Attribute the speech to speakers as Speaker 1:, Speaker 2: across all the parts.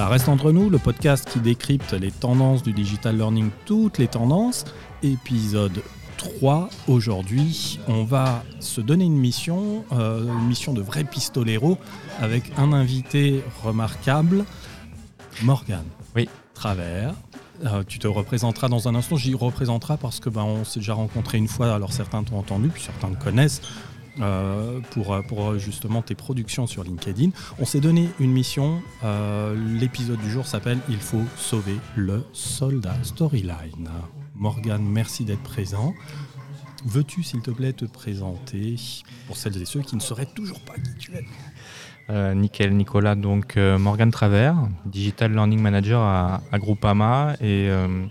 Speaker 1: Ça reste entre nous, le podcast qui décrypte les tendances du digital learning, toutes les tendances. Épisode 3. Aujourd'hui, on va se donner une mission, euh, une mission de vrai pistolero avec un invité remarquable, Morgan.
Speaker 2: Oui.
Speaker 1: Travers. Euh, tu te représenteras dans un instant. J'y représenterai parce que ben, on s'est déjà rencontré une fois. Alors certains t'ont entendu, puis certains te connaissent. Euh, pour, pour justement tes productions sur LinkedIn. On s'est donné une mission. Euh, L'épisode du jour s'appelle Il faut sauver le soldat Storyline. Morgan, merci d'être présent. Veux-tu, s'il te plaît, te présenter pour celles et ceux qui ne sauraient toujours pas qui tu es?
Speaker 2: Euh, nickel, Nicolas. Donc, euh, Morgan Travers, Digital Learning Manager à, à Groupama et euh,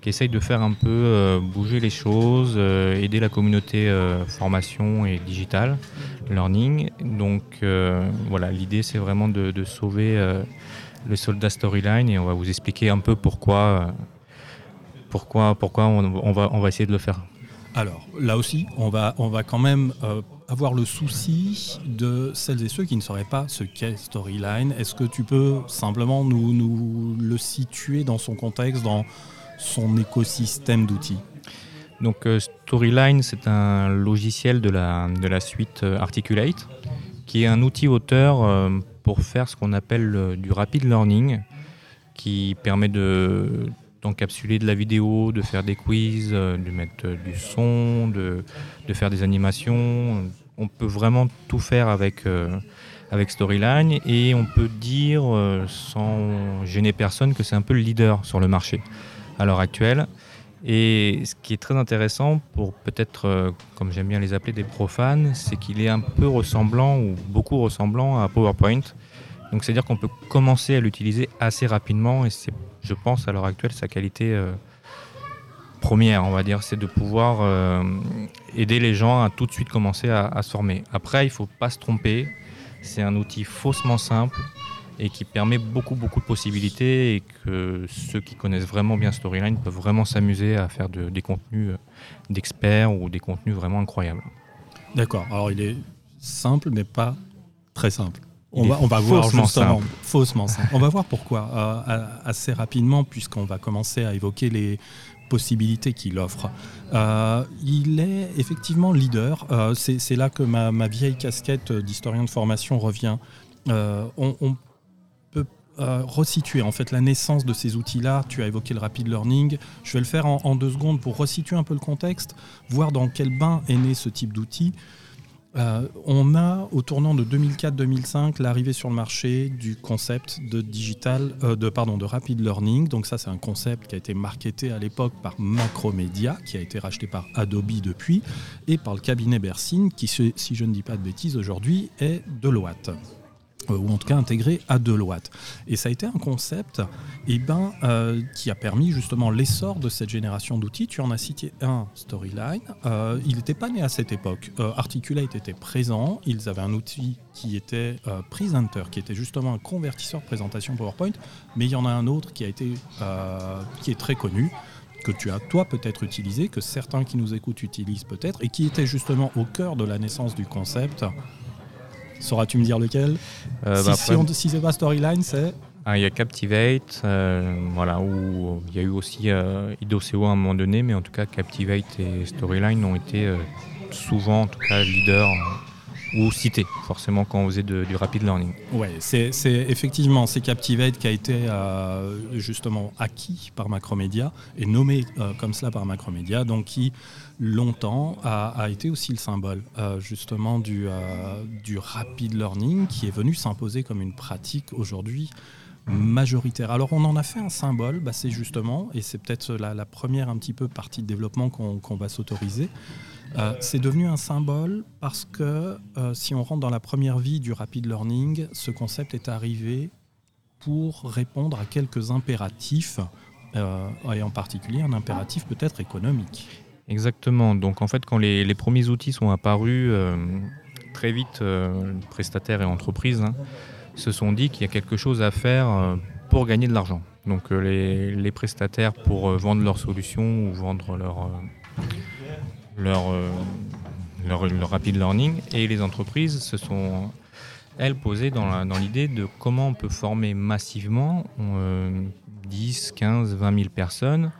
Speaker 2: qui essaye de faire un peu euh, bouger les choses, euh, aider la communauté euh, formation et digital learning. Donc, voilà, l'idée c'est vraiment de, sauver le soldat Storyline et on va vous expliquer un peu pourquoi, pourquoi, pourquoi on, va, essayer de le faire.
Speaker 1: Alors, là aussi, on va, on va quand même avoir le souci de celles et ceux qui ne sauraient pas ce qu'est Storyline. Est-ce que tu peux simplement nous, nous le situer dans son contexte, dans son écosystème d'outils
Speaker 2: Donc euh, Storyline, c'est un logiciel de la, suite euh, Articulate, qui est un outil auteur euh, pour faire ce qu'on appelle du rapid learning, qui permet de d'encapsuler de la vidéo, de faire des quiz, de mettre du son, de, de faire des animations. On peut vraiment tout faire avec, Storyline et on peut dire, sans gêner personne, que c'est un peu le leader sur le marché à l'heure actuelle. Et ce qui est très intéressant pour peut-être, euh, comme j'aime bien les appeler, des profanes, c'est qu'il est un peu ressemblant ou beaucoup ressemblant à PowerPoint. Donc c'est-à-dire qu'on peut commencer à l'utiliser assez rapidement et c'est, je pense, à l'heure actuelle, sa qualité euh, première, on va dire, c'est de pouvoir euh, aider les gens à tout de suite commencer à, à se former. Après, il ne faut pas se tromper, c'est un outil faussement simple et qui permet beaucoup beaucoup de possibilités et que ceux qui connaissent vraiment bien Storyline peuvent vraiment s'amuser à faire de- des contenus euh, d'experts ou des contenus vraiment incroyables.
Speaker 1: D'accord. Alors, il est simple, mais pas très simple. On va, on va voir
Speaker 2: faussement
Speaker 1: justement.
Speaker 2: simple.
Speaker 1: Faussement simple. On va voir pourquoi euh, a- assez rapidement, puisqu'on va commencer à évoquer les possibilités qu'il offre. Euh, il est effectivement leader. Euh, C'est là que ma, ma vieille casquette d'historien de formation revient. Euh, on, on euh, resituer en fait la naissance de ces outils-là. Tu as évoqué le rapid learning. Je vais le faire en, deux secondes pour resituer un peu le contexte, voir dans quel bain est né ce type d'outil. Euh, on a au tournant de 2004-2005 l'arrivée sur le marché du concept de digital, euh, de pardon, de rapid learning. Donc ça, c'est un concept qui a été marketé à l'époque par Macromedia, qui a été racheté par Adobe depuis, et par le cabinet Bersin, qui, si je ne dis pas de bêtises aujourd'hui, est Deloitte. Euh, ou en tout cas intégré à Deloitte. Et ça a été un concept eh ben, euh, qui a permis justement l'essor de cette génération d'outils. Tu en as cité un, Storyline. Euh, il n'était pas né à cette époque. Articulate était présent. Ils avaient un outil qui était Presenter, qui était justement un convertisseur présentation PowerPoint. Mais il y en a un autre qui, a été, qui est très connu que tu as toi peut-être utilisé, que certains qui nous écoutent utilisent peut-être, et qui était justement au cœur de la naissance du concept. Sauras-tu me dire lequel
Speaker 2: Euh,
Speaker 1: Si,
Speaker 2: bah,
Speaker 1: si,
Speaker 2: après,
Speaker 1: on- si c'est pas Storyline, c'est
Speaker 2: ah, il y a Captivate, euh, voilà, où il y a eu aussi euh, Idoceo à un moment donné, mais en tout cas Captivate et Storyline ont été euh, souvent, en tout cas, leaders ou cités, forcément quand on faisait du rapid learning.
Speaker 1: Ouais, c'est effectivement c'est Captivate qui a été euh, justement acquis par Macromedia et nommé euh, comme cela par Macromedia, donc qui longtemps a, été aussi le symbole euh, justement du, rapid learning qui est venu s'imposer comme une pratique aujourd'hui majoritaire. Alors on en a fait un symbole, bah, c'est justement, et c'est peut-être la, première un petit peu partie de développement qu'on va s'autoriser, Euh, c'est devenu un symbole parce que euh, si on rentre dans la première vie du rapid learning, ce concept est arrivé pour répondre à quelques impératifs, euh, et en particulier un impératif peut-être économique.
Speaker 2: Exactement. Donc en fait, quand les, premiers outils sont apparus, très vite, prestataires et entreprises hein, se sont dit qu'il y a quelque chose à faire pour gagner de l'argent. Donc les, les prestataires pour vendre leurs solutions ou vendre leur, euh, leur, euh, leur, leur rapid learning et les entreprises se sont elle posait dans l'idée de comment on peut former massivement 10, 15, 20 000 personnes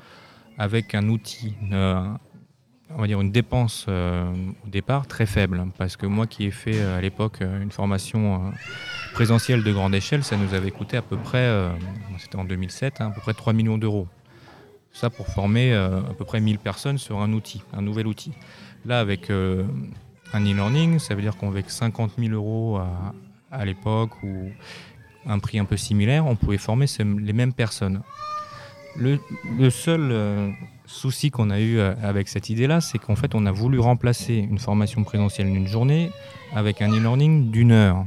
Speaker 2: avec un outil, euh, on va dire une dépense euh, au départ très faible. Parce que moi qui ai fait à l'époque une formation présentielle de grande échelle, ça nous avait coûté à peu près, c'était en 2007, hein, à peu près 3 millions d'euros. Ça pour former à peu près 1000 personnes sur un outil, un nouvel outil. Là, avec un e-learning, ça veut dire qu'avec 50 000 euros à, l'époque ou un prix un peu similaire, on pouvait former les mêmes personnes. Le, seul euh, souci qu'on a eu euh, avec cette idée-là, c'est qu'en fait, on a voulu remplacer une formation présentielle d'une journée avec un e-learning d'une heure,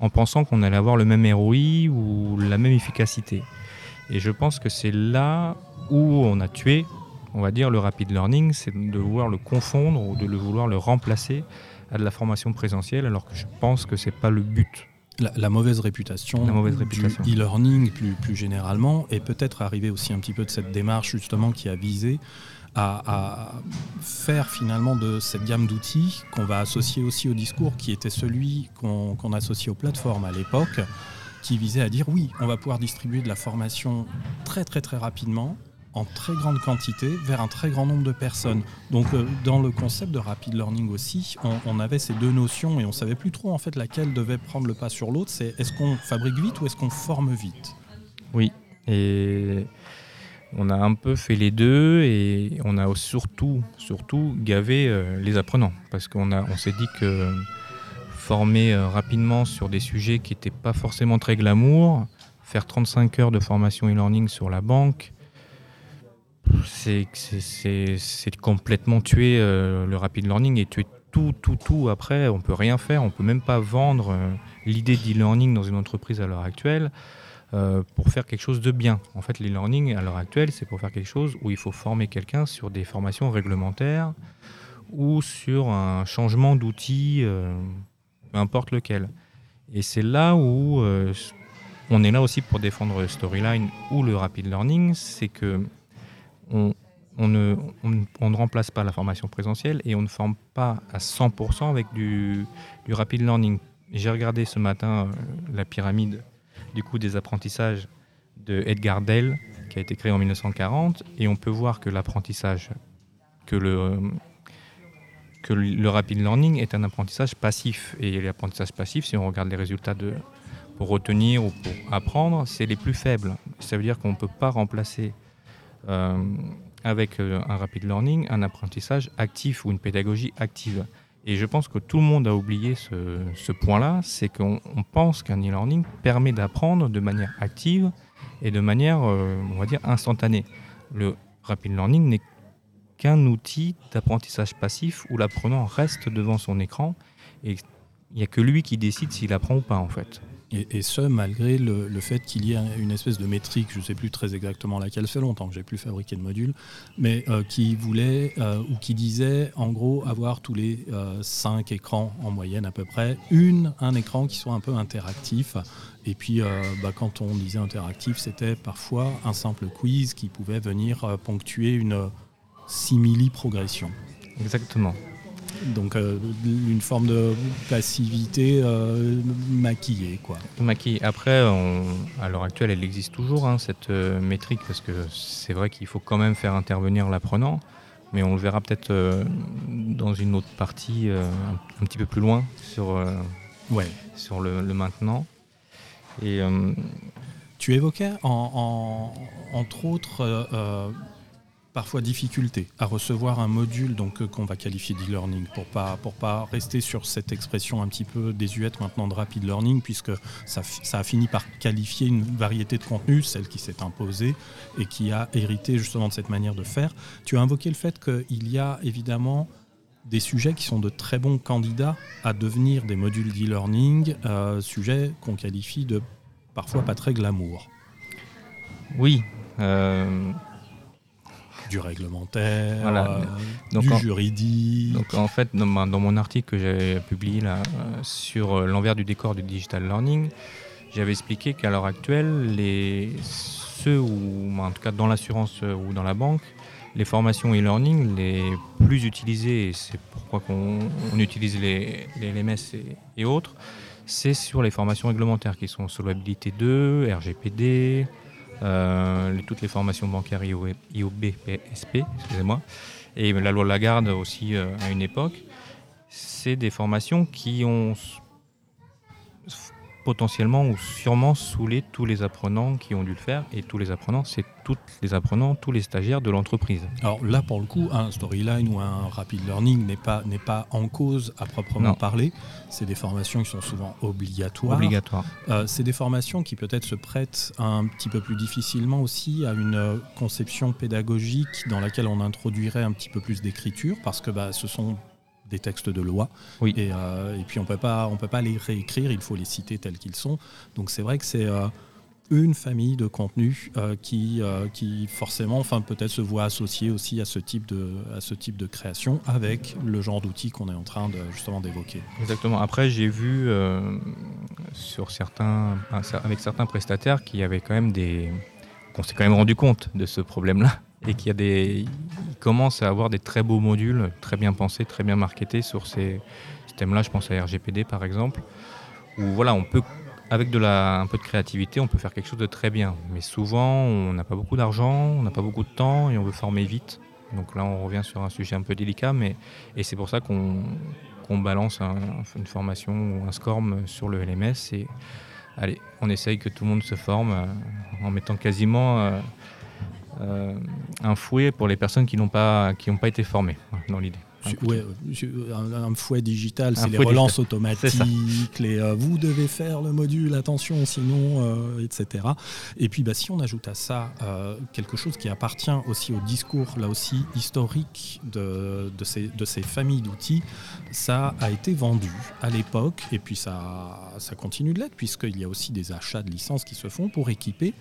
Speaker 2: en pensant qu'on allait avoir le même ROI ou la même efficacité. Et je pense que c'est là où on a tué on va dire, le rapid learning, c'est de vouloir le confondre ou de le vouloir le remplacer à de la formation présentielle, alors que je pense que ce n'est pas le but.
Speaker 1: La, mauvaise réputation, la mauvaise réputation. du e-learning plus, plus généralement, et peut-être arriver aussi un petit peu de cette démarche justement qui a visé à, faire finalement de cette gamme d'outils qu'on va associer aussi au discours qui était celui qu'on associe aux plateformes à l'époque, qui visait à dire oui, on va pouvoir distribuer de la formation très très très rapidement en très grande quantité vers un très grand nombre de personnes. Donc euh, dans le concept de rapid learning aussi, on, avait ces deux notions et on savait plus trop en fait laquelle devait prendre le pas sur l'autre. C'est est-ce qu'on fabrique vite ou est-ce qu'on forme vite?
Speaker 2: Oui, et on a un peu fait les deux et on a surtout, surtout gavé euh, les apprenants parce qu'on a, on s'est dit que former euh, rapidement sur des sujets qui n'étaient pas forcément très glamour, faire 35 heures de formation e-learning sur la banque, c'est complètement tuer euh, le rapid learning et tuer tout, tout, tout après. On peut rien faire, on peut même pas vendre euh, l'idée d'e-learning dans une entreprise à l'heure actuelle euh, pour faire quelque chose de bien. En fait, l'e-learning à l'heure actuelle, c'est pour faire quelque chose où il faut former quelqu'un sur des formations réglementaires ou sur un changement d'outil, peu importe lequel. Et c'est là où on est là aussi pour défendre storyline ou le rapid learning, c'est que on, ne, remplace pas la formation présentielle et on ne forme pas à 100% avec du, rapid learning. J'ai regardé ce matin euh, la pyramide du coup des apprentissages de Edgar Dell qui a été créé en 1940 et on peut voir que l'apprentissage, que le, que le rapid learning est un apprentissage passif. Et l'apprentissage passif, si on regarde les résultats de, pour retenir ou pour apprendre, c'est les plus faibles. Ça veut dire qu'on ne peut pas remplacer avec euh, un rapid learning, un apprentissage actif ou une pédagogie active. Et je pense que tout le monde a oublié ce, point-là, c'est qu'on pense qu'un e-learning permet d'apprendre de manière active et de manière, euh, on va dire, instantanée. Le rapid learning n'est qu'un outil d'apprentissage passif où l'apprenant reste devant son écran et il n'y a que lui qui décide s'il apprend ou pas en fait.
Speaker 1: Et, ce, malgré le, fait qu'il y ait une espèce de métrique, je ne sais plus très exactement laquelle, fait longtemps que j'ai plus fabriqué de module, mais euh, qui voulait euh, ou qui disait en gros avoir tous les euh, cinq écrans en moyenne à peu près, une, un écran qui soit un peu interactif. Et puis bah, quand on disait interactif, c'était parfois un simple quiz qui pouvait venir ponctuer une simili-progression.
Speaker 2: Exactement.
Speaker 1: Donc euh, une forme de passivité euh, maquillée. Quoi.
Speaker 2: Maquillée. Après, à l'heure actuelle, elle existe toujours, hein, cette euh, métrique, parce que c'est vrai qu'il faut quand même faire intervenir l'apprenant, mais on le verra peut-être dans une autre partie, un, petit peu plus loin, sur, ouais. sur le, maintenant.
Speaker 1: Et, tu évoquais entre autres parfois difficulté à recevoir un module donc euh, qu'on va qualifier d'e-learning pour pas pour pas rester sur cette expression un petit peu désuète maintenant de rapid learning puisque ça, ça a fini par qualifier une variété de contenus, celle qui s'est imposée et qui a hérité justement de cette manière de faire. Tu as invoqué le fait qu'il y a évidemment des sujets qui sont de très bons candidats à devenir des modules d'e-learning, euh, sujets qu'on qualifie de parfois pas très glamour.
Speaker 2: Oui. Euh,
Speaker 1: du réglementaire, euh, du juridique.
Speaker 2: Donc en fait, dans, mon article que j'ai publié là, euh, sur euh, l'envers du décor du digital learning, j'avais expliqué qu'à l'heure actuelle, les, ceux ou en tout cas dans l'assurance ou dans la banque, les formations e-learning les plus utilisées, et c'est pourquoi on, utilise les, LMS et, autres, c'est sur les formations réglementaires qui sont solvabilité 2, RGPD, euh, toutes les formations bancaires IOB, PSP, excusez-moi, et la loi Lagarde aussi euh, à une époque. C'est des formations qui ont potentiellement ou sûrement saoulé tous les apprenants qui ont dû le faire. Et tous les apprenants, c'est tous les apprenants, tous les stagiaires de l'entreprise.
Speaker 1: Alors là, pour le coup, un storyline ou un rapid learning n'est pas, n'est pas en cause à proprement parler. C'est des formations qui sont souvent obligatoires.
Speaker 2: Obligatoires.
Speaker 1: Euh, c'est des formations qui peut-être se prêtent un petit peu plus difficilement aussi à une euh, conception pédagogique dans laquelle on introduirait un petit peu plus d'écriture parce que bah, ce sont des textes de loi.
Speaker 2: Oui.
Speaker 1: Euh, et, puis on peut pas, on peut pas les réécrire, il faut les citer tels qu'ils sont. Donc c'est vrai que c'est euh, une famille de contenus euh, qui, qui forcément, enfin peut-être se voit associée aussi à ce type de, à ce type de création avec le genre d'outils qu'on est en train de justement d'évoquer.
Speaker 2: Exactement. Après j'ai vu sur certains, avec certains prestataires qui avaient quand même des, qu'on s'est quand même rendu compte de ce problème-là et qu'il y a des, commence à avoir des très beaux modules, très bien pensés, très bien marketés sur ces, thèmes-là. Je pense à RGPD par exemple, où voilà, on peut, avec de la, un peu de créativité, on peut faire quelque chose de très bien. Mais souvent, on n'a pas beaucoup d'argent, on n'a pas beaucoup de temps et on veut former vite. Donc là, on revient sur un sujet un peu délicat, mais et c'est pour ça qu'on balance une formation ou un SCORM sur le LMS. Et allez, on essaye que tout le monde se forme euh, en mettant quasiment euh, un fouet pour les personnes qui n'ont pas, qui pas été formées dans l'idée.
Speaker 1: Un, fouet digital, c'est les relances automatiques, les euh, vous devez faire le module, attention, sinon, euh, etc. Et puis, bah, si on ajoute à ça quelque chose qui appartient aussi au discours, là aussi, historique de, de, ces, de ces familles d'outils, ça a été vendu à l'époque, et puis ça, ça continue de l'être, puisqu'il y a aussi des achats de licences qui se font pour équiper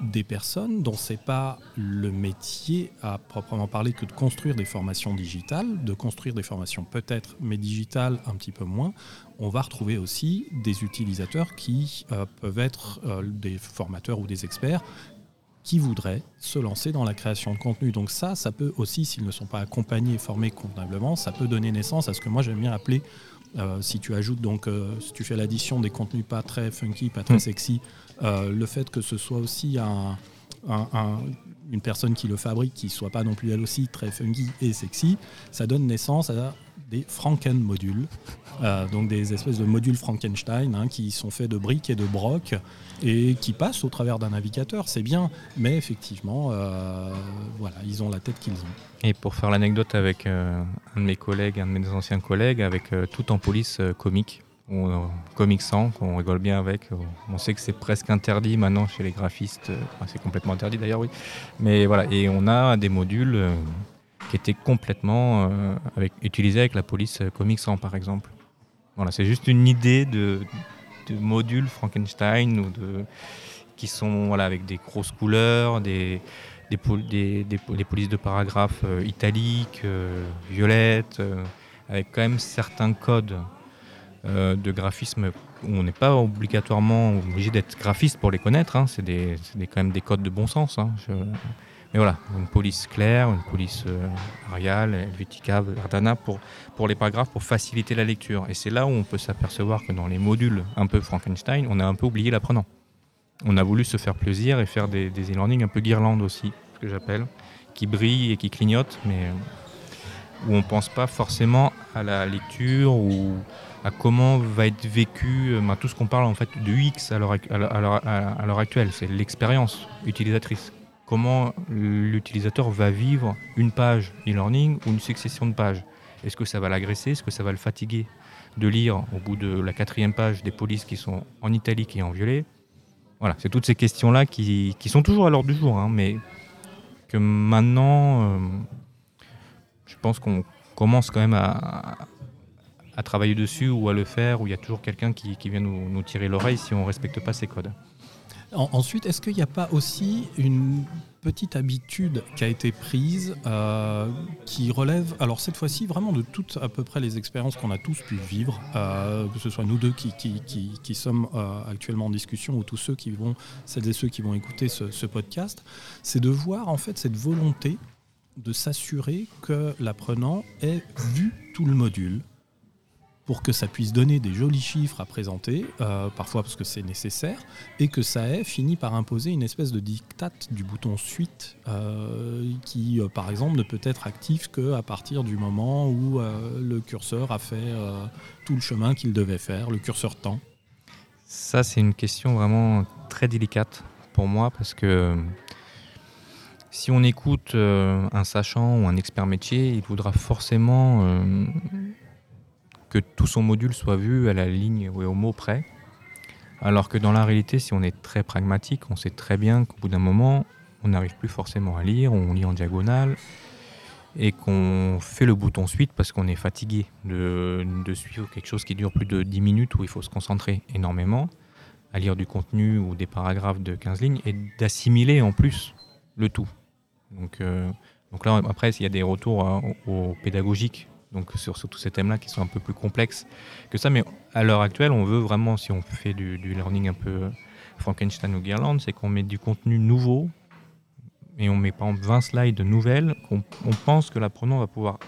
Speaker 1: des personnes dont c'est pas le métier à proprement parler que de construire des formations digitales, de construire des formations peut-être, mais digitales un petit peu moins. On va retrouver aussi des utilisateurs qui euh, peuvent être euh, des formateurs ou des experts qui voudraient se lancer dans la création de contenu. Donc ça, ça peut aussi, s'ils ne sont pas accompagnés et formés convenablement, ça peut donner naissance à ce que moi j'aime bien appeler euh, si tu ajoutes donc, si tu fais l'addition des contenus pas très funky, pas très mmh. sexy, euh, le fait que ce soit aussi une personne qui le fabrique, qui soit pas non plus elle aussi très funky et sexy, ça donne naissance à des Franken modules, euh, donc des espèces de modules Frankenstein hein, qui sont faits de briques et de brocs et qui passent au travers d'un navigateur, c'est bien, mais effectivement, euh, voilà, ils ont la tête qu'ils ont.
Speaker 2: Et pour faire l'anecdote avec un de mes collègues, un de mes anciens collègues, avec tout en police comique, ou Comic Sans, qu'on rigole bien avec. On sait que c'est presque interdit maintenant chez les graphistes. c'est complètement interdit d'ailleurs, oui. Mais voilà, et on a des modules euh, qui étaient complètement euh, utilisés avec la police Comic Sans, par exemple. Voilà, c'est juste une idée de, modules Frankenstein ou de, qui sont voilà, avec des grosses couleurs, des, des, polices de paragraphes euh, italiques, violettes, avec quand même certains codes euh, de graphisme on n'est pas obligatoirement obligé d'être graphiste pour les connaître. Hein. C'est quand même des codes de bon sens. Hein. Mais voilà, une police claire, une police euh, Arial, Helvetica, Verdana pour, pour les paragraphes pour faciliter la lecture. Et c'est là où on peut s'apercevoir que dans les modules un peu Frankenstein, on a un peu oublié l'apprenant. On a voulu se faire plaisir et faire des, e-learning un peu guirlande aussi, ce que j'appelle, qui brillent et qui clignotent, mais où on ne pense pas forcément à la lecture ou à comment va être vécu euh, ben, tout ce qu'on parle en fait de UX à l'heure actuelle, c'est l'expérience utilisatrice. Comment l'utilisateur va vivre une page e-learning ou une succession de pages? Est-ce que ça va l'agresser? Est-ce que ça va le fatiguer de lire au bout de la quatrième page des polices qui sont en italique et en violet? Voilà, c'est toutes ces questions-là qui, sont toujours à l'ordre du jour, hein, mais que maintenant, euh, je pense qu'on commence quand même à, à travailler dessus ou à le faire, où il y a toujours quelqu'un qui, vient nous, tirer l'oreille si on ne respecte pas ces codes.
Speaker 1: ensuite, est-ce qu'il n'y a pas aussi une petite habitude qui a été prise, euh, qui relève, alors cette fois-ci, vraiment de toutes à peu près les expériences qu'on a tous pu vivre, euh, que ce soit nous deux qui, qui, sommes euh, actuellement en discussion ou tous ceux qui vont, celles et ceux qui vont écouter ce podcast, c'est de voir en fait cette volonté de s'assurer que l'apprenant ait vu tout le module, pour que ça puisse donner des jolis chiffres à présenter, euh, parfois parce que c'est nécessaire, et que ça ait fini par imposer une espèce de dictat du bouton suite euh, qui, euh, par exemple, ne peut être actif qu'à partir du moment où le curseur a fait tout le chemin qu'il devait faire, le curseur temps.
Speaker 2: Ça, c'est une question vraiment très délicate pour moi parce que si on écoute un sachant ou un expert métier, il voudra forcément que tout son module soit vu à la ligne ou au mot près. Alors que dans la réalité, si on est très pragmatique, on sait très bien qu'au bout d'un moment, on n'arrive plus forcément à lire, on lit en diagonale, et qu'on fait le bouton suite parce qu'on est fatigué de, suivre quelque chose qui dure plus de 10 minutes où il faut se concentrer énormément à lire du contenu ou des paragraphes de 15 lignes et d'assimiler en plus le tout. Donc, euh, donc là, après, il y a des retours au donc sur, tous ces thèmes-là qui sont un peu plus complexes que ça. Mais à l'heure actuelle, on veut vraiment, si on fait du, learning un peu Frankenstein ou Guirland, c'est qu'on met du contenu nouveau et on met par exemple 20 slides nouvelles qu'on on pense que l'apprenant va pouvoir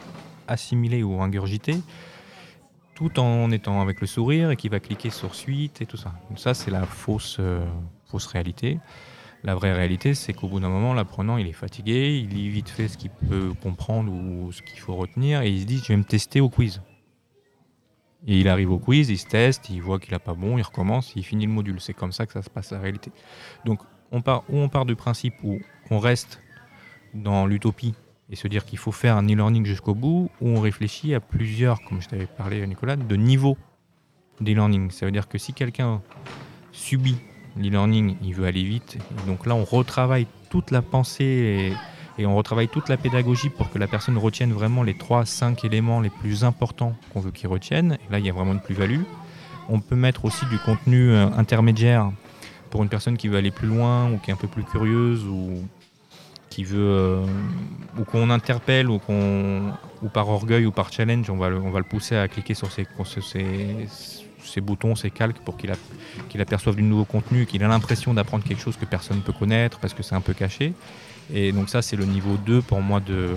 Speaker 2: assimiler ou ingurgiter tout en étant avec le sourire et qui va cliquer sur suite et tout ça. Donc ça, c'est la fausse, euh, fausse réalité. La vraie réalité, c'est qu'au bout d'un moment, l'apprenant, il est fatigué, il lit vite fait ce qu'il peut comprendre ou ce qu'il faut retenir, et il se dit, je vais me tester au quiz. Et il arrive au quiz, il se teste, il voit qu'il n'a pas bon, il recommence, il finit le module. C'est comme ça que ça se passe la réalité. Donc, on part, on part du principe où on reste dans l'utopie et se dire qu'il faut faire un e-learning jusqu'au bout, ou on réfléchit à plusieurs, comme je t'avais parlé, Nicolas, de niveaux d'e-learning. Ça veut dire que si quelqu'un subit l'e-learning, il veut aller vite. Donc là, on retravaille toute la pensée et, on retravaille toute la pédagogie pour que la personne retienne vraiment les 3-5 éléments les plus importants qu'on veut qu'il retienne. Et là, il y a vraiment une plus-value. On peut mettre aussi du contenu euh, intermédiaire pour une personne qui veut aller plus loin ou qui est un peu plus curieuse ou qui veut euh, ou qu'on interpelle ou qu'on ou par orgueil ou par challenge on va le, on va le pousser à cliquer sur ces ses boutons, ses calques pour qu'il aperçoive du nouveau contenu, qu'il ait l'impression d'apprendre quelque chose que personne ne peut connaître parce que c'est un peu caché. Et donc ça, c'est le niveau 2 pour moi de,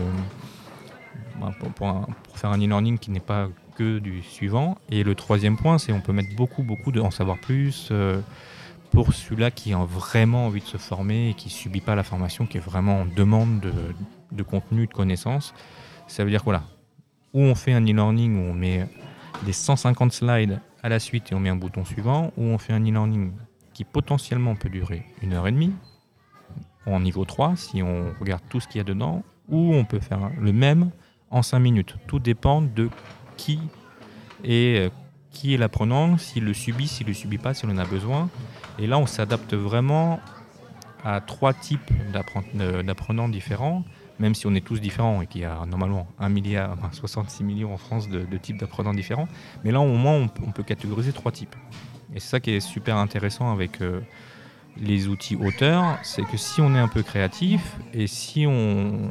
Speaker 2: bah, pour, faire un e-learning qui n'est pas que du suivant. Et le troisième point, c'est on peut mettre beaucoup, beaucoup de en savoir plus euh, pour celui-là qui a vraiment envie de se former et qui ne subit pas la formation, qui est vraiment en demande de, contenu, de connaissances. Ça veut dire quoi là Où on fait un e-learning, où on met des 150 slides à la suite et on met un bouton suivant, ou on fait un e-learning qui potentiellement peut durer une heure et demie, en niveau 3 si on regarde tout ce qu'il y a dedans, ou on peut faire le même en 5 minutes. Tout dépend de qui est, euh, qui est l'apprenant, s'il le subit, s'il ne le subit pas, si on en a besoin. Et là, on s'adapte vraiment à trois types d'apprenants différents même si on est tous différents et qu'il y a normalement 1 milliard, 66 millions en France de, types d'apprenants différents. Mais là, au moins, on, peut catégoriser trois types. Et c'est ça qui est super intéressant avec euh, les outils auteurs, c'est que si on est un peu créatif et si on,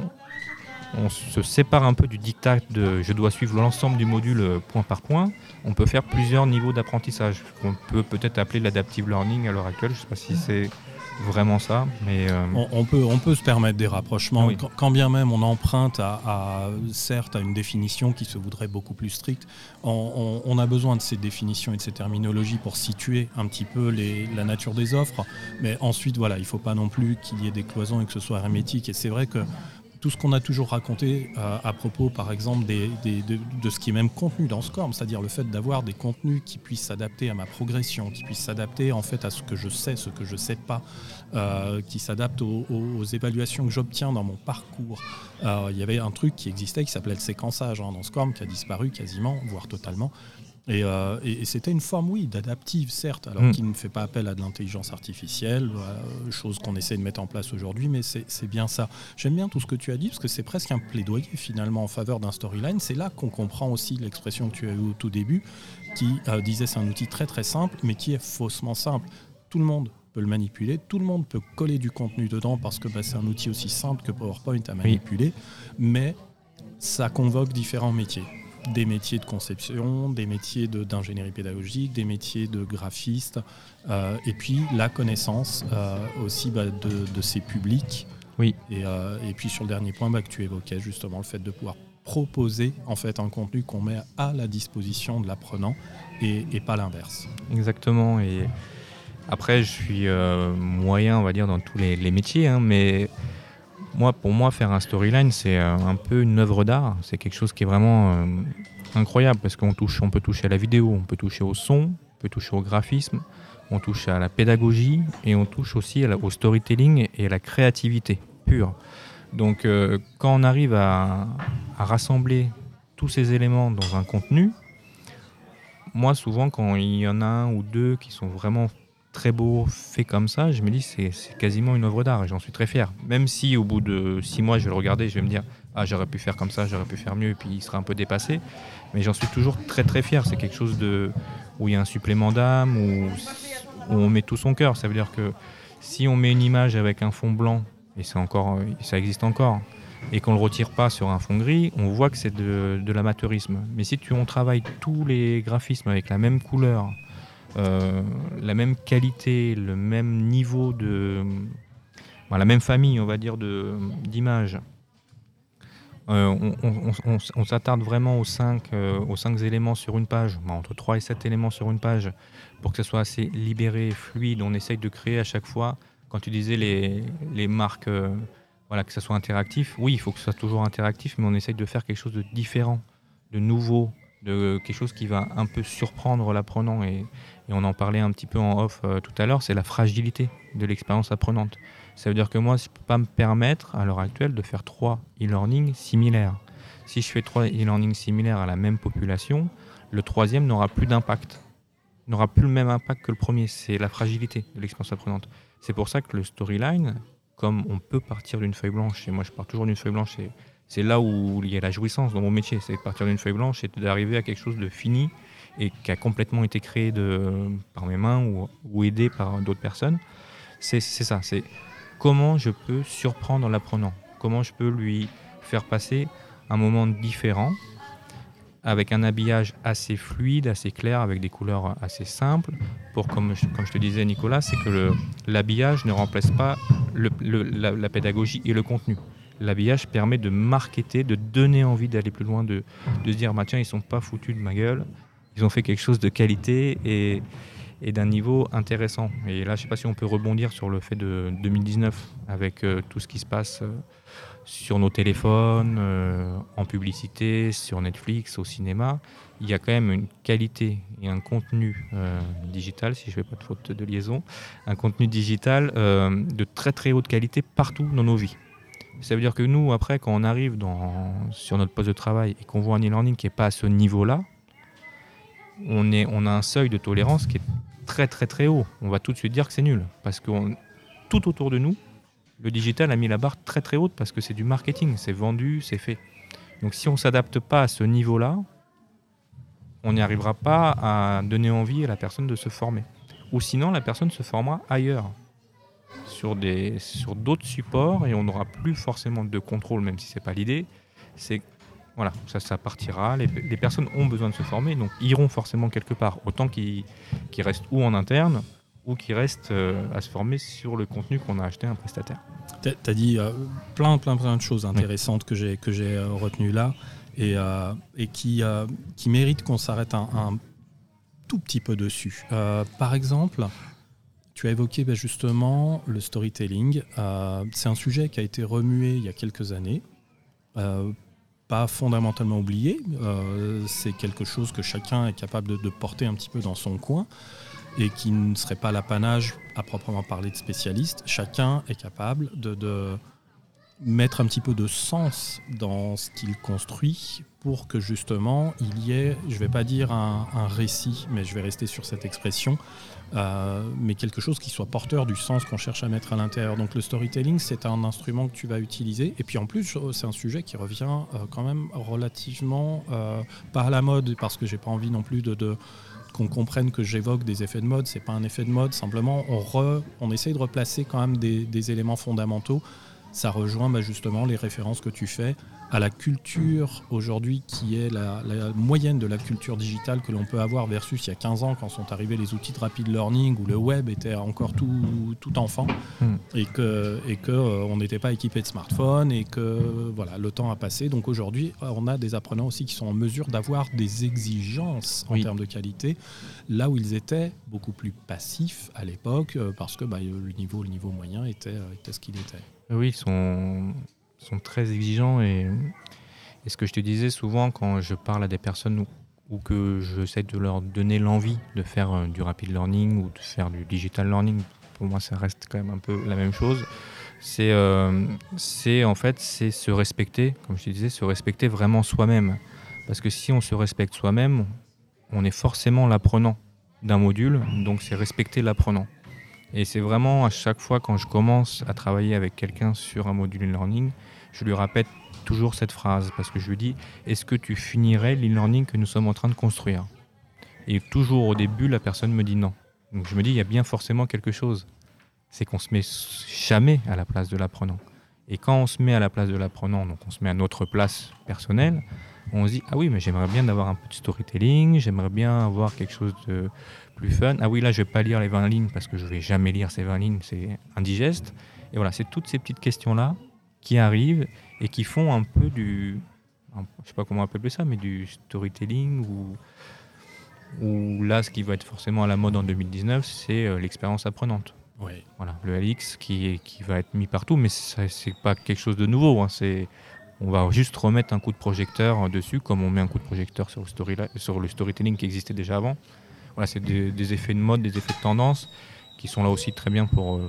Speaker 2: on se sépare un peu du dictat de je dois suivre l'ensemble du module euh, point par point, on peut faire plusieurs niveaux d'apprentissage. On peut peut-être appeler l'adaptive learning à l'heure actuelle. Je ne sais pas si c'est vraiment ça. Mais
Speaker 1: euh, on, peut, on peut se permettre des rapprochements, quand, bien même on emprunte à, certes à une définition qui se voudrait beaucoup plus stricte. On, a besoin de ces définitions et de ces terminologies pour situer un petit peu les, la nature des offres. Mais ensuite, voilà, il ne faut pas non plus qu'il y ait des cloisons et que ce soit hermétique. Et c'est vrai que tout ce qu'on a toujours raconté euh, à propos, par exemple, de, ce qui est même contenu dans SCORM, c'est-à-dire le fait d'avoir des contenus qui puissent s'adapter à ma progression, qui puissent s'adapter en fait à ce que je sais, ce que je ne sais pas, euh, qui s'adaptent aux, évaluations que j'obtiens dans mon parcours. Il y avait un truc qui existait qui s'appelait le séquençage hein, dans SCORM, qui a disparu quasiment, voire totalement. Euh, et, c'était une forme, oui, d'adaptive, certes, alors mm. qui ne fait pas appel à de l'intelligence artificielle, euh, chose qu'on essaie de mettre en place aujourd'hui, mais c'est bien ça. J'aime bien tout ce que tu as dit, parce que c'est presque un plaidoyer finalement en faveur d'un storyline. C'est là qu'on comprend aussi l'expression que tu as eue au tout début, qui euh, disait c'est un outil très très simple, mais qui est faussement simple. Tout le monde peut le manipuler, tout le monde peut coller du contenu dedans, parce que bah, c'est un outil aussi simple que PowerPoint à manipuler, mais ça convoque différents métiers des métiers de conception, des métiers d'ingénierie pédagogique, des métiers de graphiste, euh, et puis la connaissance euh, aussi bah, de, ces publics.
Speaker 2: Oui.
Speaker 1: Et, euh, et, puis sur le dernier point bah, que tu évoquais, justement, le fait de pouvoir proposer en fait un contenu qu'on met à la disposition de l'apprenant et, pas l'inverse.
Speaker 2: Exactement. Et après, je suis moyen, on va dire, dans tous les, métiers, hein, mais moi, pour moi, faire un storyline, c'est euh, un peu une œuvre d'art. C'est quelque chose qui est vraiment euh, incroyable parce qu'on touche, on peut toucher à la vidéo, on peut toucher au son, on peut toucher au graphisme, on touche à la pédagogie et on touche aussi au storytelling et à la créativité pure. Donc, quand on arrive à rassembler tous ces éléments dans un contenu, moi, souvent, quand il y en a un ou deux qui sont vraiment très beaux, faits comme ça, je me dis c'est quasiment une œuvre d'art et j'en suis très fier. Même si au bout de six mois, je vais le regarder, je vais me dire ah j'aurais pu faire comme ça, j'aurais pu faire mieux, et puis il sera un peu dépassé. Mais j'en suis toujours très très fier. C'est quelque chose de où il y a un supplément d'âme, où, on met tout son cœur. Ça veut dire que si on met une image avec un fond blanc, et c'est encore, ça existe encore, et qu'on le retire pas sur un fond gris, on voit que c'est de, l'amateurisme. Mais si tu, on travaille tous les graphismes avec la même couleur, euh, la même qualité, le même niveau de... la même famille, on va dire, d'images, euh, on, s'attarde vraiment aux 5 euh, aux cinq éléments sur une page, entre 3 et 7 éléments sur une page, pour que ce soit assez libéré, fluide. On essaye de créer à chaque fois, quand tu disais les, les marques voilà, que ça soit interactif. Oui, il faut que ce soit toujours interactif, mais on essaye de faire quelque chose de différent, de nouveau, de quelque chose qui va un peu surprendre l'apprenant. Et, on en parlait un petit peu en off euh, tout à l'heure, c'est la fragilité de l'expérience apprenante. Ça veut dire que moi, je ne peux pas me permettre à l'heure actuelle de faire trois e-learning similaires. Si je fais trois e-learning similaires à la même population, le troisième n'aura plus d'impact, n'aura plus le même impact que le premier. C'est la fragilité de l'expérience apprenante. C'est pour ça que le storyline, comme on peut partir d'une feuille blanche, et moi je pars toujours d'une feuille blanche, c'est là où il y a la jouissance dans mon métier, c'est partir d'une feuille blanche et d'arriver à quelque chose de fini et qui a complètement été créé par mes mains ou, aidé par d'autres personnes. C'est ça, c'est comment je peux surprendre l'apprenant, comment je peux lui faire passer un moment différent avec un habillage assez fluide, assez clair, avec des couleurs assez simples, pour, comme je, comme je te disais Nicolas, c'est que l'habillage ne remplace pas la, pédagogie et le contenu. L'habillage permet de marketer, de donner envie d'aller plus loin, de, de se dire, bah, tiens, ils sont pas foutus de ma gueule, ils ont fait quelque chose de qualité et, d'un niveau intéressant. Et là, je sais pas si on peut rebondir sur le fait de 2019, avec euh, tout ce qui se passe. Euh, sur nos téléphones, euh, en publicité, sur Netflix, au cinéma, il y a quand même une qualité et un contenu digital, si je ne fais pas de faute de liaison, un contenu digital de très très haute qualité partout dans nos vies. Ça veut dire que nous, après, quand on arrive dans, sur notre poste de travail et qu'on voit un e-learning qui n'est pas à ce niveau-là, on, est, on a un seuil de tolérance qui est très très très haut. On va tout de suite dire que c'est nul. Parce que tout autour de nous, le digital a mis la barre très très haute parce que c'est du marketing, c'est vendu, c'est fait. Donc si on ne s'adapte pas à ce niveau-là, on n'y arrivera pas à donner envie à la personne de se former. Ou sinon, la personne se formera ailleurs, sur, sur d'autres supports, et on n'aura plus forcément de contrôle, même si ce n'est pas l'idée. C'est voilà, ça, ça partira. Les, personnes ont besoin de se former, donc iront forcément quelque part. Autant qu'ils, restent ou en interne, ou qui restent euh, à se former sur le contenu qu'on a acheté à un prestataire.
Speaker 1: Tu as dit euh, plein, plein, plein de choses intéressantes que j'ai, euh, retenues là et, et qui, qui méritent qu'on s'arrête un, tout petit peu dessus. par exemple, tu as évoqué ben, justement le storytelling. c'est un sujet qui a été remué il y a quelques années. Pas fondamentalement oublié, c'est quelque chose que chacun est capable de, de porter un petit peu dans son coin et qui ne serait pas l'apanage à proprement parler de spécialistes. Chacun est capable de, mettre un petit peu de sens dans ce qu'il construit pour que justement il y ait, je ne vais pas dire un, récit, mais je vais rester sur cette expression, euh, mais quelque chose qui soit porteur du sens qu'on cherche à mettre à l'intérieur. Donc le storytelling, c'est un instrument que tu vas utiliser. Et puis en plus, c'est un sujet qui revient euh, quand même relativement euh, pas à la mode, parce que j'ai pas envie non plus de qu'on comprenne que j'évoque des effets de mode, c'est pas un effet de mode, simplement on, re, on essaye de replacer quand même des, éléments fondamentaux ça rejoint bah, justement les références que tu fais à la culture aujourd'hui qui est la, moyenne de la culture digitale que l'on peut avoir versus il y a 15 ans quand sont arrivés les outils de rapid learning où le web était encore tout, tout enfant hmm. et que et que euh, on n'était pas équipé de smartphones et que voilà le temps a passé donc aujourd'hui on a des apprenants aussi qui sont en mesure d'avoir des exigences en termes de qualité là où ils étaient beaucoup plus passifs à l'époque euh, parce que bah, le niveau le niveau moyen était, euh, était ce qu'il était.
Speaker 2: Oui, ils sont sont très exigeants et, ce que je te disais souvent quand je parle à des personnes ou, que j'essaie de leur donner l'envie de faire euh, du rapid learning ou de faire du digital learning, pour moi ça reste quand même un peu la même chose. C'est euh, en fait c'est se respecter, comme je te disais, se respecter vraiment soi-même. Parce que si on se respecte soi-même, on est forcément l'apprenant d'un module, donc c'est respecter l'apprenant. Et c'est vraiment à chaque fois quand je commence à travailler avec quelqu'un sur un module e-learning, je lui répète toujours cette phrase parce que je lui dis est-ce que tu finirais l'e-learning que nous sommes en train de construire? Et toujours au début, la personne me dit non. Donc je me dis il y a bien forcément quelque chose. C'est qu'on se met jamais à la place de l'apprenant. Et quand on se met à la place de l'apprenant, donc on se met à notre place personnelle, on se dit ah oui mais j'aimerais bien avoir un peu de storytelling, j'aimerais bien avoir quelque chose de plus fun. Ah oui là je vais pas lire les 20 lignes parce que je vais jamais lire ces 20 lignes, c'est indigeste. Et voilà, c'est toutes ces petites questions là qui arrivent et qui font un peu du, je sais pas comment appeler ça, mais du storytelling ou, ou là, ce qui va être forcément à la mode en 2019, c'est euh, l'expérience apprenante.
Speaker 1: Oui.
Speaker 2: Voilà, le LX qui, qui va être mis partout, mais c'est pas quelque chose de nouveau. Hein. c'est, on va juste remettre un coup de projecteur dessus, comme on met un coup de projecteur sur le, storytelling qui existait déjà avant. Voilà, c'est des, effets de mode, des effets de tendance qui sont là aussi très bien pour,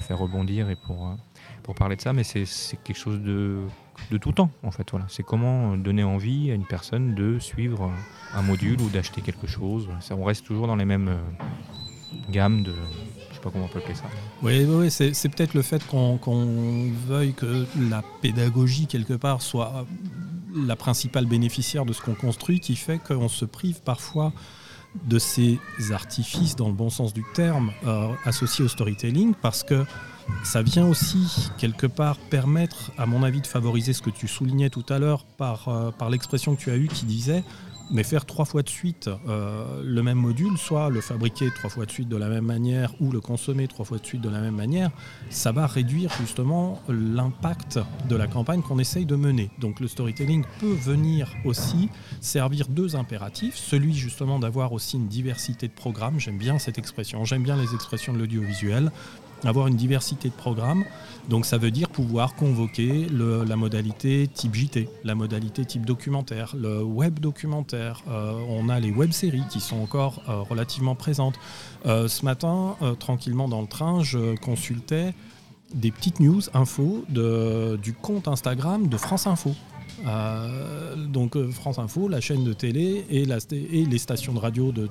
Speaker 2: faire rebondir et pour, euh, pour parler de ça, mais c'est quelque chose de, tout temps, en fait. C'est comment donner envie à une personne de suivre un module ou d'acheter quelque chose. On reste toujours dans les mêmes euh, gammes de. Comment on peut ça.
Speaker 1: Oui, c'est peut-être le fait qu'on veuille que la pédagogie, quelque part, soit la principale bénéficiaire de ce qu'on construit qui fait qu'on se prive parfois de ces artifices, dans le bon sens du terme, euh, associés au storytelling, parce que ça vient aussi quelque part permettre, à mon avis, de favoriser ce que tu soulignais tout à l'heure par, euh, par l'expression que tu as eue qui disait mais faire trois fois de suite euh, le même module, soit le fabriquer trois fois de suite de la même manière ou le consommer trois fois de suite de la même manière, ça va réduire justement l'impact de la campagne qu'on essaye de mener. Donc le storytelling peut venir aussi servir deux impératifs, celui justement d'avoir aussi une diversité de programmes, j'aime bien cette expression, j'aime bien les expressions de l'audiovisuel, avoir une diversité de programmes. Donc ça veut dire pouvoir convoquer la modalité type JT, la modalité type documentaire, le web documentaire. Euh, on a les web-séries qui sont encore euh, relativement présentes. Euh, ce matin, tranquillement dans le train, je consultais des petites news infos de, du compte Instagram de France Info. Euh, donc euh, France Info, la chaîne de télé et, les stations de radio de,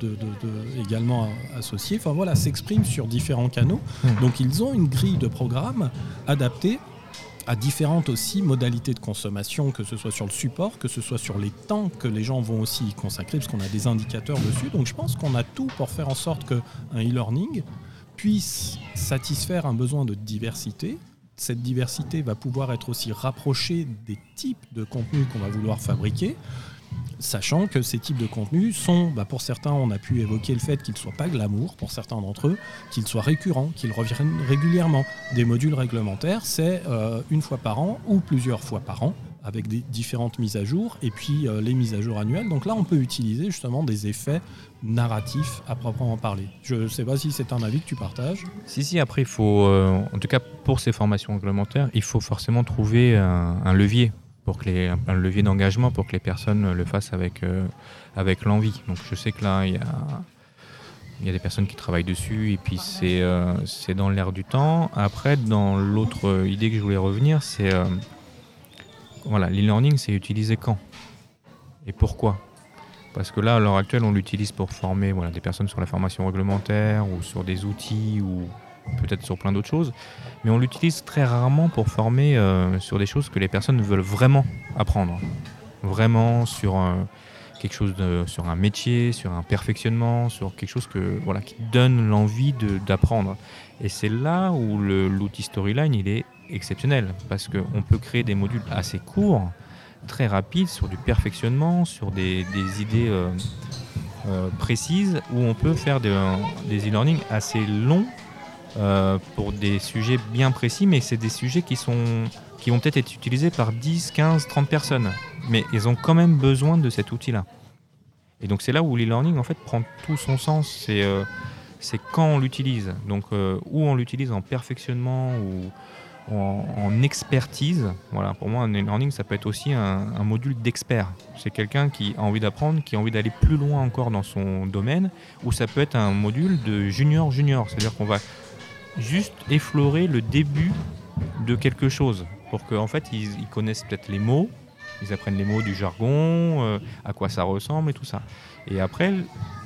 Speaker 1: également associées, enfin voilà, s'expriment sur différents canaux. Hmm. Donc ils ont une grille de programmes adaptée à différentes aussi modalités de consommation, que ce soit sur le support, que ce soit sur les temps que les gens vont aussi y consacrer, parce qu'on a des indicateurs dessus. Donc je pense qu'on a tout pour faire en sorte qu'un e-learning puisse satisfaire un besoin de diversité, cette diversité va pouvoir être aussi rapprochée des types de contenus qu'on va vouloir fabriquer, sachant que ces types de contenus sont, bah, pour certains, on a pu évoquer le fait qu'ils ne soient pas glamour, pour certains d'entre eux, qu'ils soient récurrents, qu'ils reviennent régulièrement. Des modules réglementaires, c'est euh, une fois par an ou plusieurs fois par an, avec des différentes mises à jour, et puis euh, les mises à jour annuelles. Donc là, on peut utiliser justement des effets narratifs à proprement parler. Je ne sais pas si c'est un avis que tu partages.
Speaker 2: Si, si, après, il faut, euh, en tout cas pour ces formations réglementaires, il faut forcément trouver un, levier, pour que les, un levier d'engagement pour que les personnes le fassent avec, euh, avec l'envie. Donc je sais que là, il y a, y a des personnes qui travaillent dessus, et puis c'est dans l'air du temps. Après, dans l'autre idée que je voulais revenir, c'est voilà, l'e-learning, c'est utilisé quand Et pourquoi Parce que là, à l'heure actuelle, on l'utilise pour former voilà, des personnes sur la formation réglementaire ou sur des outils ou peut-être sur plein d'autres choses. Mais on l'utilise très rarement pour former euh, sur des choses que les personnes veulent vraiment apprendre. Vraiment sur quelque chose sur un métier, sur un perfectionnement, sur quelque chose que, voilà, qui donne l'envie d'apprendre. Et c'est là où l'outil Storyline, il est exceptionnel parce qu'on peut créer des modules assez courts, très rapides, sur du perfectionnement, sur des, idées euh, euh, précises, où on peut faire des, e-learning assez longs euh, pour des sujets bien précis, mais c'est des sujets qui, sont, qui vont peut-être être utilisés par 10, 15, 30 personnes. Mais ils ont quand même besoin de cet outil-là. Et donc c'est là où l'e-learning en fait prend tout son sens. C'est c'est quand on l'utilise. Donc, où on l'utilise en perfectionnement ou en, expertise. Voilà, pour moi, un e-learning, ça peut être aussi un, module d'expert. C'est quelqu'un qui a envie d'apprendre, qui a envie d'aller plus loin encore dans son domaine, ou ça peut être un module de junior-junior. C'est-à-dire qu'on va juste effleurer le début de quelque chose pour qu'en fait, ils, connaissent peut-être les mots, ils apprennent les mots du jargon, euh, à quoi ça ressemble et tout ça. Et après,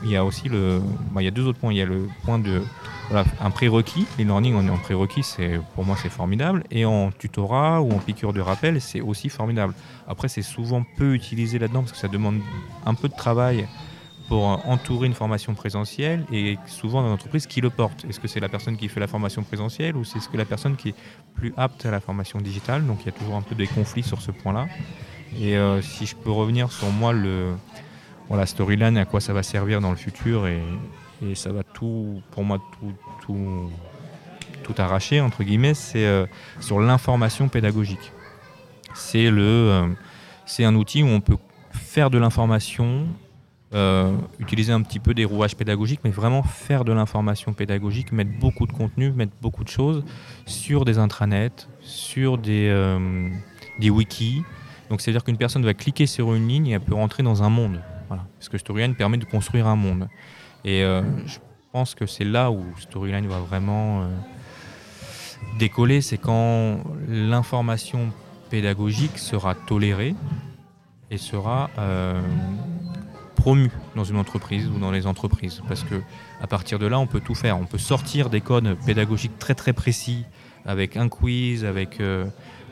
Speaker 2: il y a aussi le, bah, il y a deux autres points. Il y a le point de voilà, un prérequis. Le-learning est en prérequis, pour moi c'est formidable. Et en tutorat ou en piqûre de rappel, c'est aussi formidable. Après, c'est souvent peu utilisé là-dedans parce que ça demande un peu de travail pour entourer une formation présentielle et souvent dans l'entreprise qui le porte. Est-ce que c'est la personne qui fait la formation présentielle ou c'est ce que la personne qui est plus apte à la formation digitale? Donc il y a toujours un peu des conflits sur ce point-là. Et euh, si je peux revenir sur moi le voilà, storyline à quoi ça va servir dans le futur et, ça va tout, pour moi, tout, tout, tout arracher, entre guillemets, c'est euh, sur l'information pédagogique. Euh, c'est un outil où on peut faire de l'information, euh, utiliser un petit peu des rouages pédagogiques, mais vraiment faire de l'information pédagogique, mettre beaucoup de contenu, mettre beaucoup de choses sur des intranets, sur des, des wikis. Donc c'est-à-dire qu'une personne va cliquer sur une ligne et elle peut rentrer dans un monde. Parce que Storyline permet de construire un monde. Et euh, je pense que c'est là où Storyline va vraiment euh, décoller, c'est quand l'information pédagogique sera tolérée et sera euh, promue dans une entreprise ou dans les entreprises. Parce que à partir de là, on peut tout faire. On peut sortir des codes pédagogiques très très précis avec un quiz, avec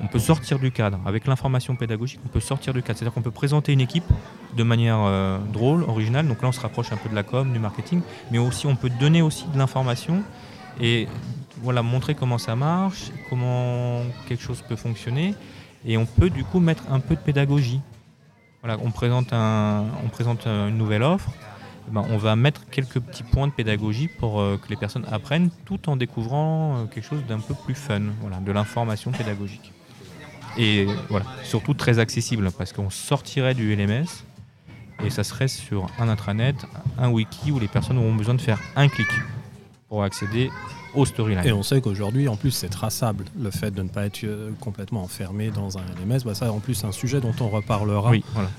Speaker 2: on peut sortir du cadre. Avec l'information pédagogique, on peut sortir du cadre. C'est-à-dire qu'on peut présenter une équipe de manière euh, drôle, originale. Donc là, on se rapproche un peu de la com, du marketing, mais aussi on peut donner aussi de l'information et voilà montrer comment ça marche, comment quelque chose peut fonctionner, et on peut du coup mettre un peu de pédagogie. On présente présente une nouvelle offre. Eh ben, on va mettre quelques petits points de pédagogie pour euh, que les personnes apprennent tout en découvrant euh, quelque chose d'un peu plus fun, de l'information pédagogique. Et voilà, surtout très accessible parce qu'on sortirait du LMS et ça serait sur un intranet, un wiki où les personnes auront besoin de faire un clic pour accéder au storyline.
Speaker 1: Et on sait qu'aujourd'hui, en plus, c'est traçable, le fait de ne pas être euh, complètement enfermé dans un LMS. Bah, ça, en plus, c'est un sujet dont on reparlera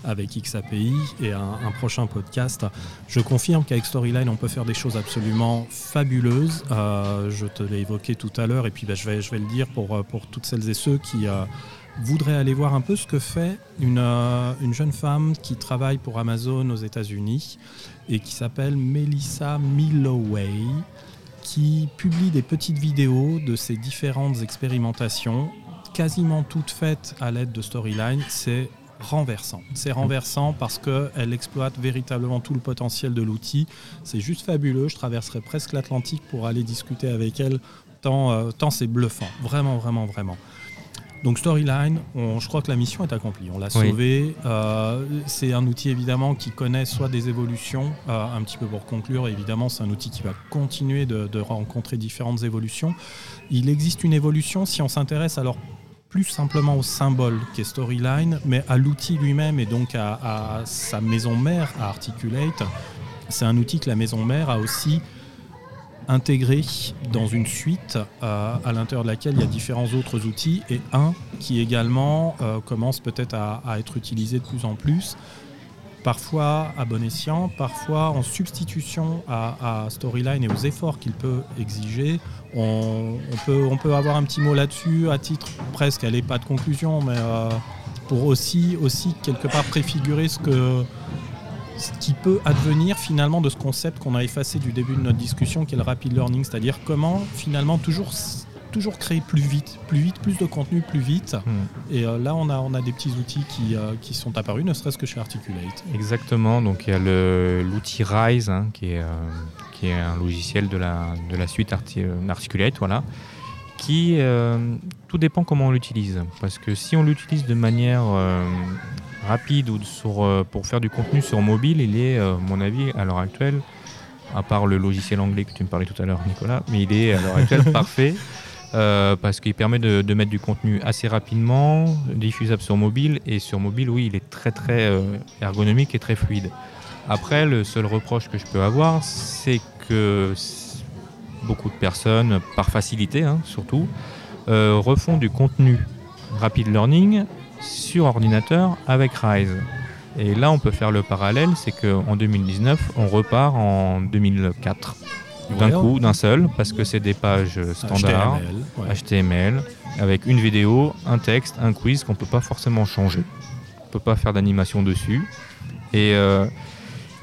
Speaker 1: avec XAPI et un, prochain podcast. Je confirme qu'avec Storyline, on peut faire des choses absolument fabuleuses. Euh, je te l'ai évoqué tout à l'heure, et puis bah, je, vais, je vais le dire pour, euh, pour toutes celles et ceux qui voudrait aller voir un peu ce que fait une, euh, une jeune femme qui travaille pour Amazon aux États-Unis et qui s'appelle Melissa Milloway, qui publie des petites vidéos de ses différentes expérimentations, quasiment toutes faites à l'aide de Storyline. C'est renversant. C'est renversant parce qu'elle exploite véritablement tout le potentiel de l'outil. C'est juste fabuleux. Je traverserai presque l'Atlantique pour aller discuter avec elle, tant, euh, tant c'est bluffant. Vraiment, vraiment, vraiment. Donc Storyline, je crois que la mission est accomplie. On l'a sauvé. Euh, c'est un outil évidemment qui connaît soit des évolutions, euh, un petit peu pour conclure, évidemment c'est un outil qui va continuer de, rencontrer différentes évolutions. Il existe une évolution si on s'intéresse alors plus simplement au symbole qu'est Storyline, mais à l'outil lui-même et donc à, à, sa maison mère, à Articulate. C'est un outil que la maison mère a aussi intégré dans une suite à l'intérieur de laquelle il y a différents autres outils et un qui également euh, commence peut-être à, être utilisé de plus en plus, parfois à bon escient, parfois en substitution à, Storyline et aux efforts qu'il peut exiger. On, peut, on peut avoir un petit mot là-dessus à titre presque, elle n'est pas de conclusion, mais euh, pour aussi, aussi quelque part préfigurer ce que ce qui peut advenir finalement de ce concept qu'on a effacé du début de notre discussion, qui est le rapid learning, c'est-à-dire comment finalement toujours toujours créer plus vite, plus vite, plus de contenu, plus vite. Hmm. Et euh, là, on a, on a des petits outils qui, euh, qui sont apparus, ne serait-ce que chez Articulate.
Speaker 2: Exactement. Donc il y a l'outil Rise, hein, qui, est, euh, qui est un logiciel de la, de la suite Articulate, voilà, qui tout dépend comment on l'utilise. Parce que si on l'utilise de manière rapide ou sur, euh, pour faire du contenu sur mobile, il est, à mon avis, à l'heure actuelle, à part le logiciel anglais que tu me parlais tout à l'heure, Nicolas, mais il est à l'heure actuelle parfait. parce qu'il permet de, de, mettre du contenu assez rapidement, diffusable sur mobile, et sur mobile, oui, il est très très ergonomique et très fluide. Après, le seul reproche que je peux avoir, c'est que beaucoup de personnes, par facilité hein, surtout, euh, refont du contenu rapid learning sur ordinateur avec Rise. Et là, on peut faire le parallèle, c'est qu'en 2019, on repart en 2004 d'un coup, d'un seul, parce que c'est des pages standards, HTML, avec une vidéo, un texte, un quiz qu'on ne peut pas forcément changer. On ne peut pas faire d'animation dessus. Et, euh,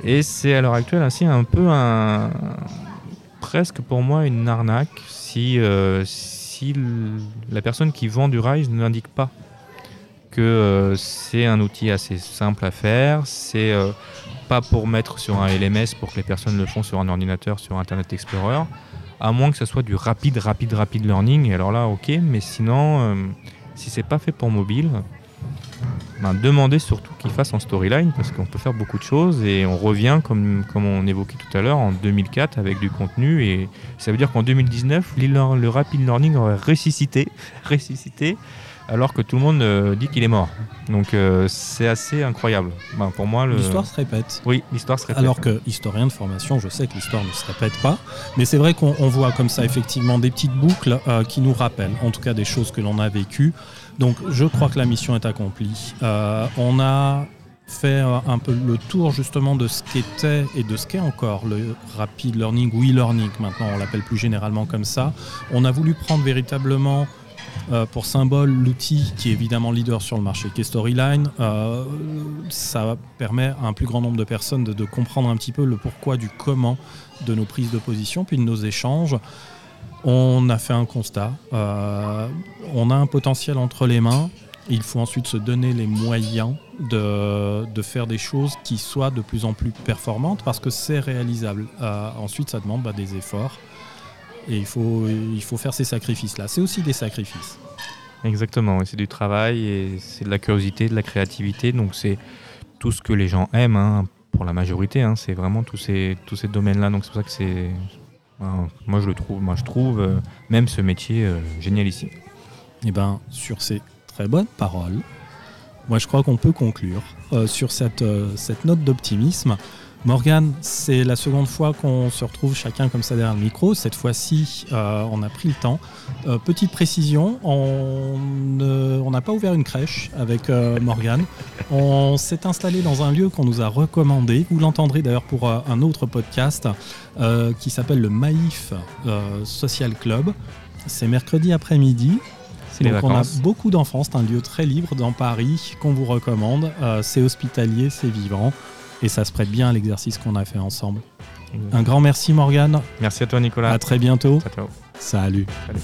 Speaker 2: et c'est à l'heure actuelle ainsi un peu un, presque pour moi une arnaque si, euh, si la personne qui vend du Rise ne n'indique pas que euh, c'est un outil assez simple à faire, c'est euh, pas pour mettre sur un LMS pour que les personnes le font sur un ordinateur, sur Internet Explorer, à moins que ce soit du rapide, rapide, rapide learning. Alors là, ok, mais sinon, si c'est pas fait pour mobile, ben, demander surtout qu'il fasse en storyline parce qu'on peut faire beaucoup de choses. Et on revient comme, comme on évoquait tout à l'heure en 2004 avec du contenu. Et ça veut dire qu'en 2019 le rapid learning aurait ressuscité, ressuscité alors que tout le monde euh, dit qu'il est mort. Donc euh, c'est assez incroyable. Ben, pour moi,
Speaker 1: l'histoire se répète.
Speaker 2: Oui, l'histoire se répète.
Speaker 1: Alors que historien de formation, je sais que l'histoire ne se répète pas, mais c'est vrai qu'on voit comme ça effectivement des petites boucles euh, qui nous rappellent, en tout cas des choses que l'on a vécues. Donc je crois que la mission est accomplie. on a fait un peu le tour justement de ce qu'était et de ce qu'est encore le rapid learning ou e-learning. Maintenant, on l'appelle plus généralement comme ça. On a voulu prendre véritablement euh, pour symbole, l'outil qui est évidemment leader sur le marché, qui est Storyline, euh, ça permet à un plus grand nombre de personnes de, comprendre un petit peu le pourquoi du comment de nos prises de position, puis de nos échanges. On a fait un constat. Euh, on a un potentiel entre les mains. Il faut ensuite se donner les moyens de, faire des choses qui soient de plus en plus performantes parce que c'est réalisable. ensuite, ça demande bah, des efforts. Et il faut, il faut faire ces sacrifices-là. C'est aussi des sacrifices.
Speaker 2: Exactement, c'est du travail et c'est de la curiosité, de la créativité. Donc c'est tout ce que les gens aiment, hein, pour la majorité. Hein. c'est vraiment tous ces, tous ces domaines-là. Donc c'est pour ça que c'est... moi je le trouve, moi je trouve euh, même ce métier euh, génial ici.
Speaker 1: Et eh ben sur ces très bonnes paroles, moi je crois qu'on peut conclure euh, sur cette, cette note d'optimisme. Morgane, c'est la seconde fois qu'on se retrouve chacun comme ça derrière le micro. Cette fois-ci, euh, on a pris le temps. Euh, petite précision, on n'a pas ouvert une crèche avec euh, Morgane. On s'est installé dans un lieu qu'on nous a recommandé. Vous l'entendrez d'ailleurs pour un autre podcast qui s'appelle le Maïf Social Club. C'est mercredi après-midi. Donc on a beaucoup d'enfants, c'est un lieu très libre dans Paris qu'on vous recommande. c'est hospitalier, c'est vivant et ça se prête bien à l'exercice qu'on a fait ensemble. Un grand merci Morgane.
Speaker 2: Merci à toi Nicolas.
Speaker 1: À très bientôt.
Speaker 2: Ciao, ciao.
Speaker 1: Salut.
Speaker 2: Salut.